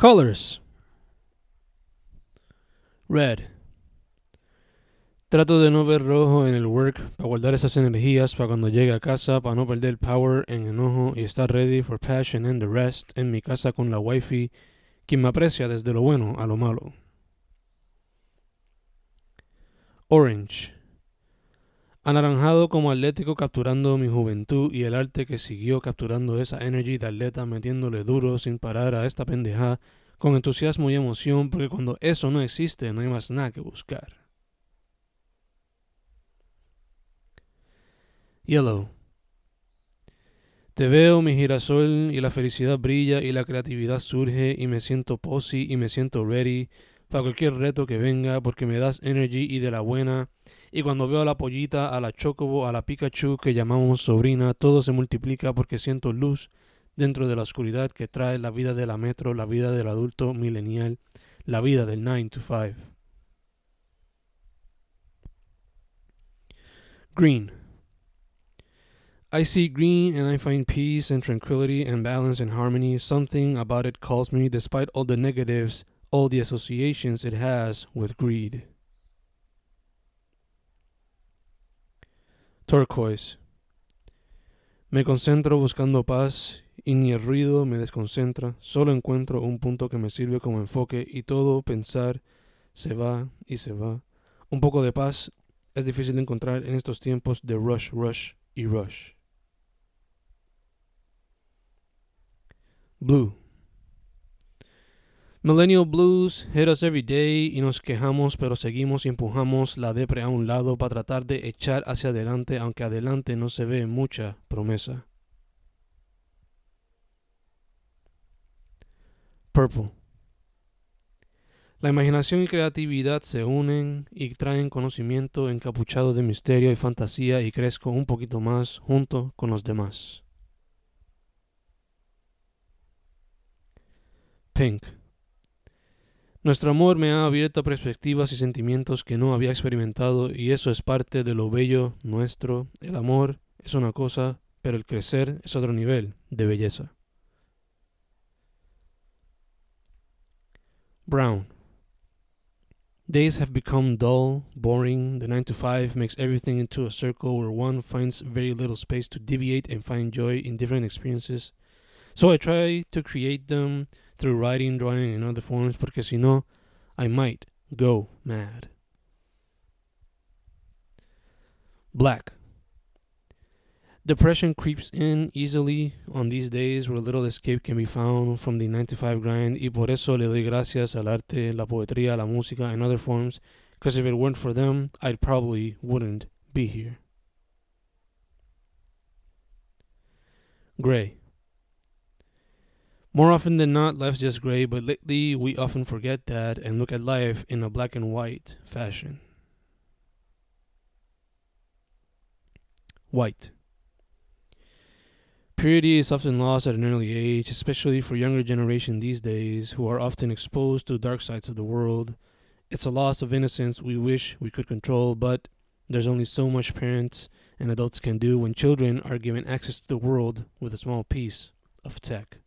Colors. Red. Trato de no ver rojo en el work para guardar esas energías para cuando llegue a casa, para no perder power en enojo y estar ready for passion and the rest en mi casa con la wifi, quien me aprecia desde lo bueno a lo malo. Orange. Anaranjado como atlético capturando mi juventud y el arte que siguió capturando esa energy de atleta metiéndole duro sin parar a esta pendeja con entusiasmo y emoción porque cuando eso no existe no hay más nada que buscar. Yellow. Te veo mi girasol y la felicidad brilla y la creatividad surge y me siento posy y me siento ready para cualquier reto que venga porque me das energy y de la buena. Y cuando veo a la pollita, a la chocobo, a la Pikachu que llamamos sobrina, todo se multiplica porque siento luz dentro de la oscuridad que trae la vida de la metro, la vida del adulto milenial, la vida del 9 to 5. Green. I see green and I find peace and tranquility and balance and harmony. Something about it calls me, despite all the negatives, all the associations it has with greed. Turquoise. Me concentro buscando paz y ni el ruido me desconcentra, solo encuentro un punto que me sirve como enfoque y todo pensar se va y se va. Un poco de paz es difícil de encontrar en estos tiempos de rush, rush y rush. Blue. Millennial Blues hit us every day y nos quejamos, pero seguimos y empujamos la depre a un lado para tratar de echar hacia adelante, aunque adelante no se ve mucha promesa. Purple. La imaginación y creatividad se unen y traen conocimiento encapuchado de misterio y fantasía y crezco un poquito más junto con los demás. Pink. Nuestro amor me ha abierto perspectivas y sentimientos que no había experimentado y eso es parte de lo bello nuestro. El amor es una cosa, pero el crecer es otro nivel de belleza. Brown. Days have become dull, boring. The 9 to 5 makes everything into a circle where one finds very little space to deviate and find joy in different experiences. So I try to create them through writing, drawing, and other forms, porque si no, I might go mad. Black. Depression creeps in easily on these days where little escape can be found from the 9 to 5 grind, y por eso le doy gracias al arte, la poetría, la música, and other forms, because if it weren't for them, I probably wouldn't be here. Gray. More often than not, life's just gray, but lately we often forget that and look at life in a black and white fashion. White. Purity is often lost at an early age, especially for younger generation these days who are often exposed to dark sides of the world. It's a loss of innocence we wish we could control, but there's only so much parents and adults can do when children are given access to the world with a small piece of tech.